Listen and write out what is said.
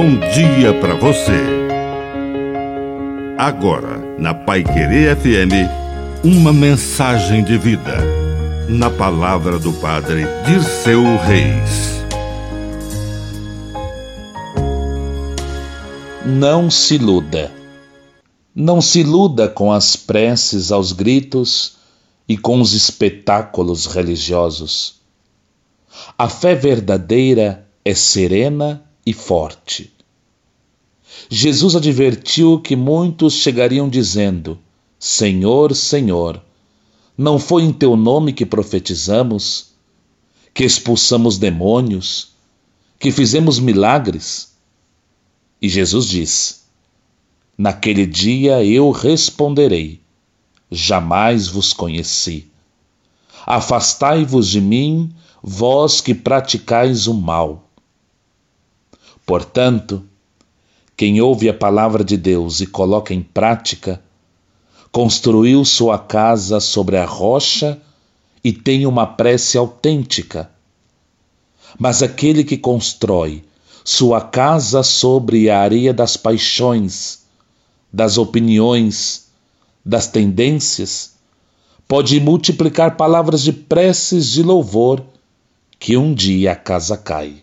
bom dia para você. Agora, na Pai Querer FM, uma mensagem de vida. Na palavra do Padre de seu Reis. Não se iluda. Não se iluda com as preces aos gritos e com os espetáculos religiosos. A fé verdadeira é serena e forte. Jesus advertiu que muitos chegariam dizendo: Senhor, Senhor, não foi em teu nome que profetizamos, que expulsamos demônios, que fizemos milagres? E Jesus diz: Naquele dia eu responderei: Jamais vos conheci. Afastai-vos de mim, vós que praticais o mal. Portanto, quem ouve a palavra de Deus e coloca em prática, construiu sua casa sobre a rocha e tem uma prece autêntica. Mas aquele que constrói sua casa sobre a areia das paixões, das opiniões, das tendências, pode multiplicar palavras de preces de louvor que um dia a casa cai.